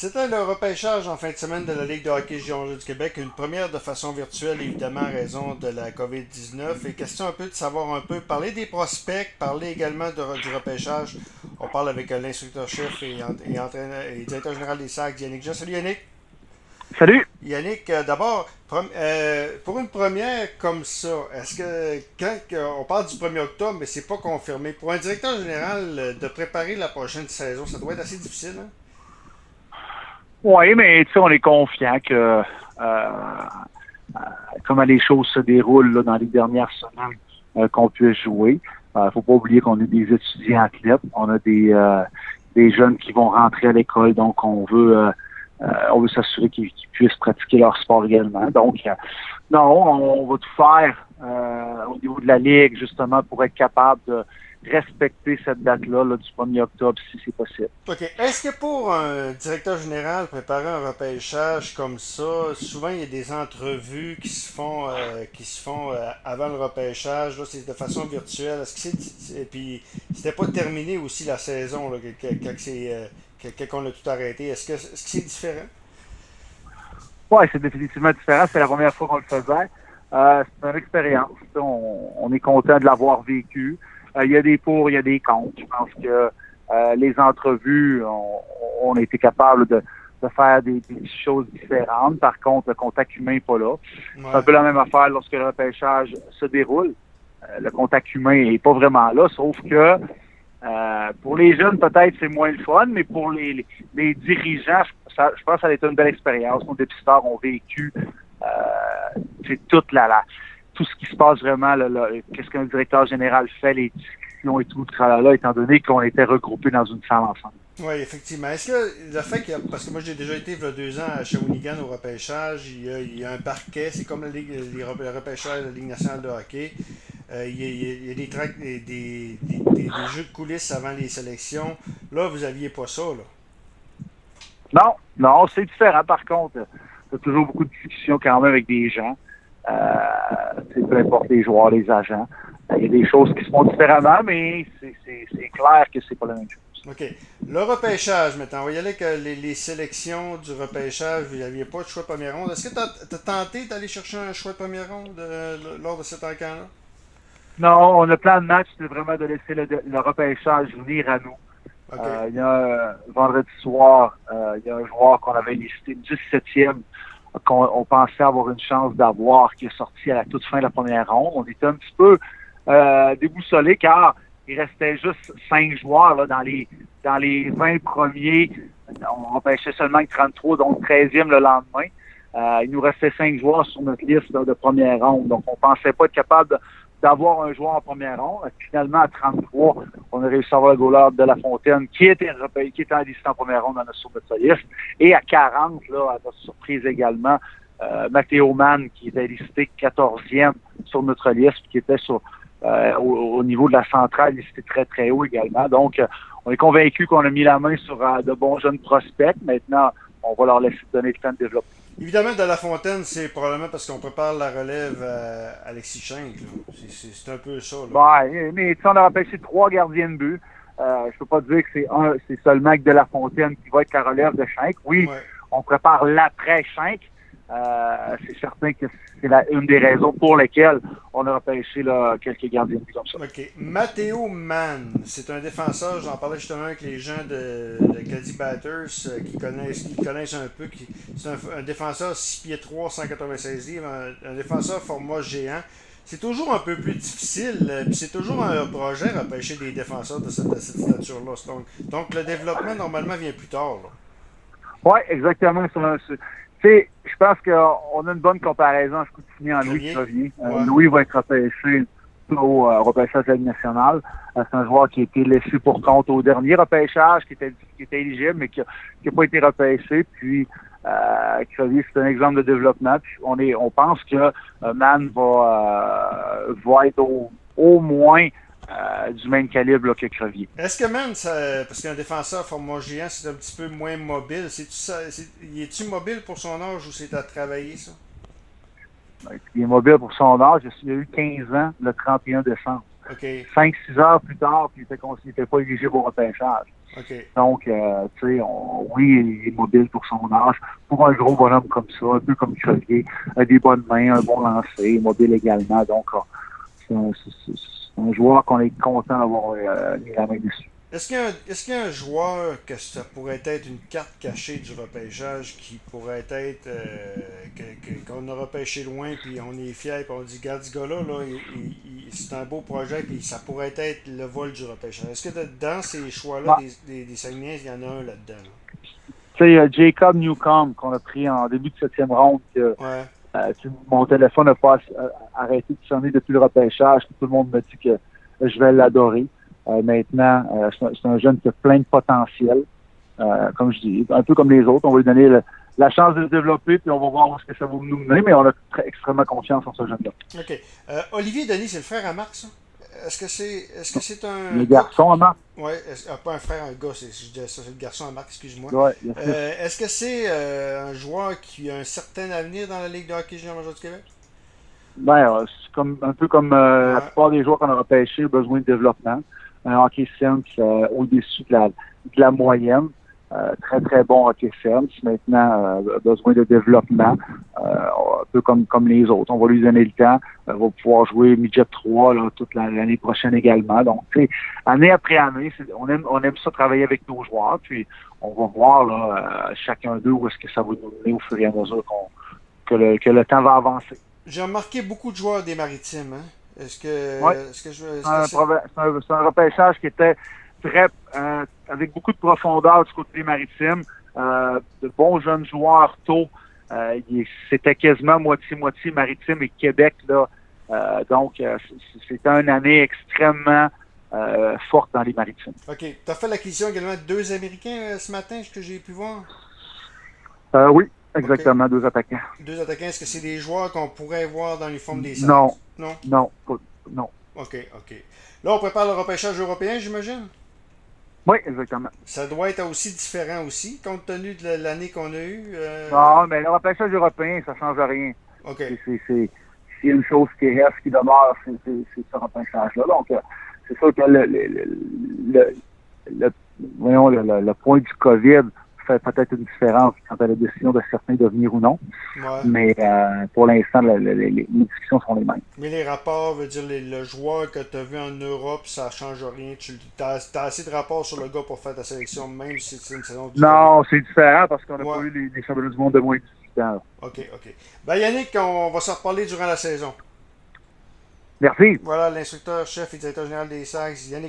C'était le repêchage en fin de semaine de la Ligue de hockey junior du Québec. Une première de façon virtuelle, évidemment, en raison de la COVID-19. Et question un peu de savoir un peu, parler des prospects, parler également de, du repêchage. On parle avec l'instructeur-chef et, et, et, directeur général des SAC, Yannick Jean. Salut Yannick. Salut. Yannick, euh, d'abord, euh, pour une première comme ça, est-ce que quand on parle du 1er octobre, mais c'est pas confirmé, pour un directeur général euh, de préparer la prochaine saison, ça doit être assez difficile, hein? Oui, mais tu sais, on est confiant que euh, euh, comment les choses se déroulent là, dans les dernières semaines euh, qu'on puisse jouer. Il faut pas oublier qu'on est des étudiants athlètes. On a des, des jeunes qui vont rentrer à l'école, donc on veut on veut s'assurer qu'ils puissent pratiquer leur sport également. Donc, non, on, va tout faire au niveau de la Ligue, justement, pour être capable de respecter cette date-là du 1er octobre si c'est possible. OK. Est-ce que pour un directeur général préparer un repêchage comme ça, souvent il y a des entrevues qui se font euh, qui se font euh, avant le repêchage, là, c'est de façon virtuelle. Est-ce que c'est et puis c'était pas terminé aussi la saison là, quand c'est euh, qu'on a tout arrêté. Est-ce que c'est différent? Oui, c'est définitivement différent. C'est la première fois qu'on le faisait. c'est une expérience. On, on est content de l'avoir vécu. Euh, il y a des pour, il y a des contre. Je pense que euh, les entrevues, on, on, a été capable de, de faire des, choses différentes. Par contre, le contact humain n'est pas là. C'est un peu la même affaire lorsque le repêchage se déroule. Euh, le contact humain n'est pas vraiment là, sauf que euh, pour les jeunes, peut-être c'est moins le fun, mais pour les, les, dirigeants, ça, je pense que ça a été une belle expérience. Nos dépisteurs ont vécu euh, toute la, la, tout ce qui se passe vraiment, qu'est-ce qu'un directeur général fait, les discussions et tout, étant donné qu'on était regroupés dans une salle ensemble. Oui, effectivement. Est-ce que le fait que, parce que moi j'ai déjà été il y a deux ans à Shawinigan au repêchage, il y a, un parquet, c'est comme la Ligue, les, le repêchage de la Ligue nationale de hockey. Euh, il, y a, des, des, des, jeux de coulisses avant les sélections. Là, vous n'aviez pas ça, là. Non, non, c'est différent par contre. Il y a toujours beaucoup de discussions quand même avec des gens. Euh, peu importe les joueurs, les agents. Il y a des choses qui se font différemment, mais c'est clair que c'est pas la même chose. OK. Le repêchage, maintenant. On va y aller avec les, sélections du repêchage. Vous n'aviez pas de choix de première ronde. Est-ce que tu as, tenté d'aller chercher un choix de première ronde lors de cet encan-là? Non, on a plein de match, c'est vraiment de laisser le, repêchage venir à nous. Euh, il y a vendredi soir, euh, il y a un joueur qu'on avait listé 17e qu'on pensait avoir une chance d'avoir, qui est sorti à la toute fin de la première ronde. On était un petit peu euh, déboussolé car il restait juste cinq joueurs là, dans les dans les 20 premiers. On empêchait seulement 33, donc 13e le lendemain. Euh, il nous restait cinq joueurs sur notre liste de première ronde. Donc, on pensait pas être capable d'avoir un joueur en première ronde. Finalement, à 33, on a réussi à avoir le goaler de La Fontaine qui était, qui était en liste en première ronde dans notre, sur notre liste. Et à 40, là, à notre surprise également, euh, Mathéo Mann qui était listé 14e sur notre liste, qui était sur euh, au, niveau de la centrale, listé très, très haut également. Donc, euh, on est convaincu qu'on a mis la main sur euh, de bons jeunes prospects. Maintenant, on va leur laisser donner le temps de développer. Évidemment, de la Fontaine, c'est probablement parce qu'on prépare la relève à Alexis Schenck. C'est un peu ça. Là. Ouais, mais on a repêché trois gardiens de but. Euh, je peux pas dire que c'est un, c'est seulement que de la Fontaine qui va être la relève de Schenck. Oui, on prépare l'après Schenck, euh, c'est certain que c'est une des raisons pour lesquelles on a repêché là, quelques gardiens comme ça. OK. Matteo Mann, c'est un défenseur, j'en parlais justement avec les gens de, de Batters euh, qui, connaissent, qui connaissent un peu. c'est un, défenseur 6 pieds 3, 196 livres, un, défenseur format géant. C'est toujours un peu plus difficile, euh, puis c'est toujours un projet repêcher des défenseurs de cette, stature-là. Donc, donc, le développement, normalement, vient plus tard. Oui, exactement. Sais, je pense qu'on a une bonne comparaison ce Chicoutimi en Louis Crevier. Euh, Louis va être repêché au euh, repêchage de la nationale. Euh, c'est un joueur qui a été laissé pour compte au dernier repêchage, qui était, qui était éligible, mais qui n'a pas été repêché. Puis euh, Crevier, c'est un exemple de développement. Puis on est, on pense que euh, Man va, va être au, au moins euh, du même calibre que Crevier. Est-ce que même, parce qu'un défenseur format géant, c'est un petit peu moins mobile, c'est-tu est-tu mobile pour son âge ou c'est à travailler ça? Ben, il est mobile pour son âge. Il a eu 15 ans le 31 décembre. 5-6 heures plus tard, puis il n'était pas éligible au repêchage. Donc, euh, tu sais, oui, il est mobile pour son âge. Pour un gros bonhomme comme ça, un peu comme Crevier, a des bonnes mains, un bon lancer, mobile également. Donc, c'est un, joueur qu'on est content d'avoir euh, mis la main dessus. Est-ce qu'il y, a un joueur que ça pourrait être une carte cachée du repêchage qui pourrait être euh, qu'on a repêché loin puis on est fier puis on dit regarde ce gars-là, là, c'est un beau projet puis ça pourrait être le vol du repêchage. Est-ce que dans ces choix-là des, des, des il y en a un là-dedans? Tu sais, Jacob Newcomb qu'on a pris en début de septième ronde, que, euh, mon téléphone n'a pas euh, arrêté de sonner depuis le repêchage, tout le monde me dit que je vais l'adorer. Euh, maintenant, c'est un, jeune qui a plein de potentiel. Comme je dis, un peu comme les autres, on va lui donner la chance de se développer, puis on va voir où ce que ça va nous mener, mais on a très, extrêmement confiance en ce jeune-là. OK. Olivier Denis, c'est le frère à Marc, ça? Est-ce que c'est est-ce que c'est un. Le garçon à Marc? Oui, pas un frère, un gars, c'est, c'est le garçon à Marc, excuse-moi. Ouais, est-ce que c'est un joueur qui a un certain avenir dans la Ligue de hockey junior major du Québec? Ben, c'est comme, un peu comme la plupart des joueurs qu'on a repêchés, besoin de développement un hockey euh, au-dessus de la, de la moyenne. Euh, très, très bon hockey sense. Maintenant, euh, besoin de développement, un peu comme, comme les autres. On va lui donner le temps. on va pouvoir jouer midget 3 là, toute l'année prochaine également. Donc, tu sais, année après année, on aime, on aime ça travailler avec nos joueurs. Puis, on va voir là, chacun d'eux où est-ce que ça va nous mener au fur et à mesure que, le, que le temps va avancer. J'ai remarqué beaucoup de joueurs des maritimes. Hein? Est-ce que, oui. est-ce que je. c'est, un, repêchage qui était très euh, avec beaucoup de profondeur du côté maritime. Euh, de bons jeunes joueurs tôt. Euh, c'était quasiment moitié-moitié maritime et Québec. là. Euh, donc, c'était une année extrêmement forte dans les maritimes. OK. Tu as fait l'acquisition également de deux Américains ce matin, ce que j'ai pu voir? oui, Exactement, deux attaquants. Deux attaquants, est-ce que c'est des joueurs qu'on pourrait voir dans les formes des Non. Non? Non. Non. OK, OK. Là, on prépare le repêchage européen, j'imagine? Oui, exactement. Ça doit être aussi différent aussi, compte tenu de l'année qu'on a eue. Euh... Non, mais le repêchage européen, ça ne change rien. OK. C'est une chose qui reste, qui demeure, c'est ce repêchage-là. Donc, euh, c'est sûr que le, le, le, le, voyons, le, point du COVID peut-être une différence quant à la décision de certains de venir ou non. Mais euh, pour l'instant, les, discussions sont les mêmes. Mais les rapports, veut dire le joueur que tu as vu en Europe, ça ne change rien. Tu as, assez de rapports sur le gars pour faire ta sélection, même si c'est une saison Non, c'est différent parce qu'on n'a pas eu les, les, championnats du monde de moins de 18 ans. OK, OK. Ben Yannick, on va se reparler durant la saison. Merci. Voilà l'instructeur chef et directeur général des Sags, Yannick